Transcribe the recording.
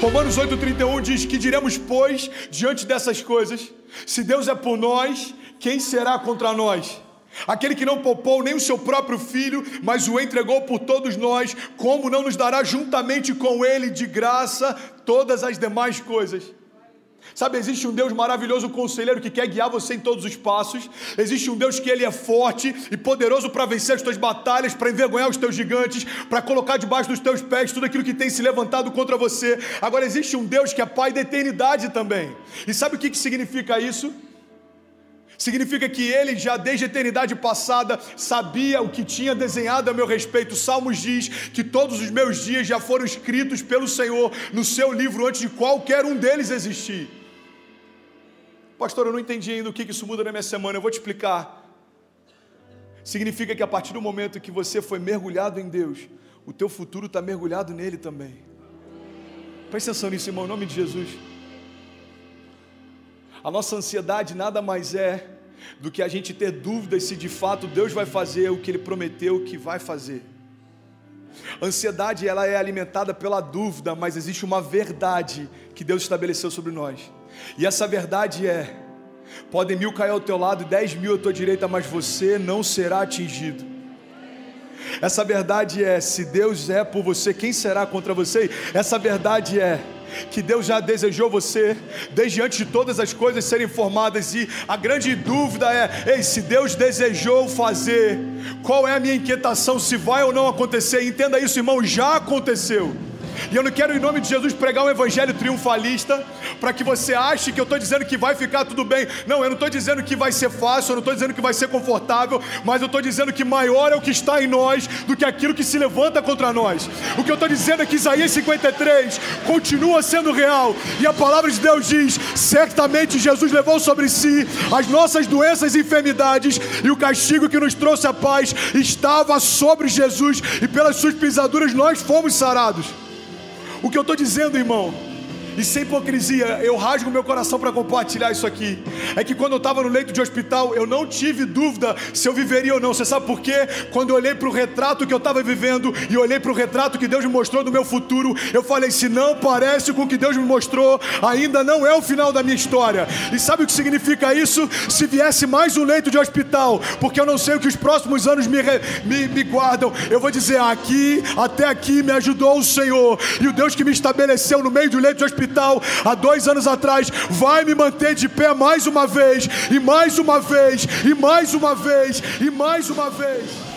Romanos 8,31 diz que diremos, pois, diante dessas coisas, se Deus é por nós, quem será contra nós? Aquele que não poupou nem o seu próprio filho, mas o entregou por todos nós, como não nos dará juntamente com ele de graça todas as demais coisas? Sabe, existe um Deus maravilhoso, conselheiro, que quer guiar você em todos os passos. Existe um Deus que ele é forte e poderoso para vencer as tuas batalhas, para envergonhar os teus gigantes, para colocar debaixo dos teus pés tudo aquilo que tem se levantado contra você. Agora existe um Deus que é Pai da eternidade também. E sabe o que, que significa isso? Significa que ele já desde a eternidade passada sabia o que tinha desenhado a meu respeito. Salmos diz que todos os meus dias já foram escritos pelo Senhor no seu livro antes de qualquer um deles existir. Pastor, eu não entendi ainda o que isso muda na minha semana. Eu vou te explicar. Significa que a partir do momento que você foi mergulhado em Deus, o teu futuro está mergulhado nele também. Preste atenção nisso, irmão, em nome de Jesus. A nossa ansiedade nada mais é do que a gente ter dúvidas se de fato Deus vai fazer o que Ele prometeu que vai fazer. Ansiedade ela é alimentada pela dúvida, mas existe uma verdade que Deus estabeleceu sobre nós. E essa verdade é: podem mil cair ao teu lado e dez mil à tua direita, mas você não será atingido. Essa verdade é: se Deus é por você, quem será contra você? Essa verdade é que Deus já desejou você desde antes de todas as coisas serem formadas e a grande dúvida é: ei, se Deus desejou fazer, qual é a minha inquietação se vai ou não acontecer? Entenda isso, irmão, já aconteceu. E eu não quero, em nome de Jesus, pregar um evangelho triunfalista para que você ache que eu estou dizendo que vai ficar tudo bem. Não, eu não estou dizendo que vai ser fácil, eu não estou dizendo que vai ser confortável, mas eu estou dizendo que maior é o que está em nós do que aquilo que se levanta contra nós. O que eu estou dizendo é que Isaías 53 continua sendo real, e a palavra de Deus diz: certamente Jesus levou sobre si as nossas doenças e enfermidades, e o castigo que nos trouxe a paz estava sobre Jesus, e pelas suas pisaduras nós fomos sarados. O que eu estou dizendo, irmão, e sem hipocrisia, eu rasgo meu coração para compartilhar isso aqui. É que quando eu estava no leito de hospital, eu não tive dúvida se eu viveria ou não. Você sabe por quê? Quando eu olhei para o retrato que eu estava vivendo e olhei para o retrato que Deus me mostrou do meu futuro, eu falei: se não parece com o que Deus me mostrou, ainda não é o final da minha história. E sabe o que significa isso? Se viesse mais um leito de hospital, porque eu não sei o que os próximos anos me, me, me guardam, eu vou dizer: aqui, até aqui me ajudou o Senhor. E o Deus que me estabeleceu no meio do leito de hospital hospital há dois anos atrás, vai me manter de pé mais uma vez, e mais uma vez, e mais uma vez, e mais uma vez.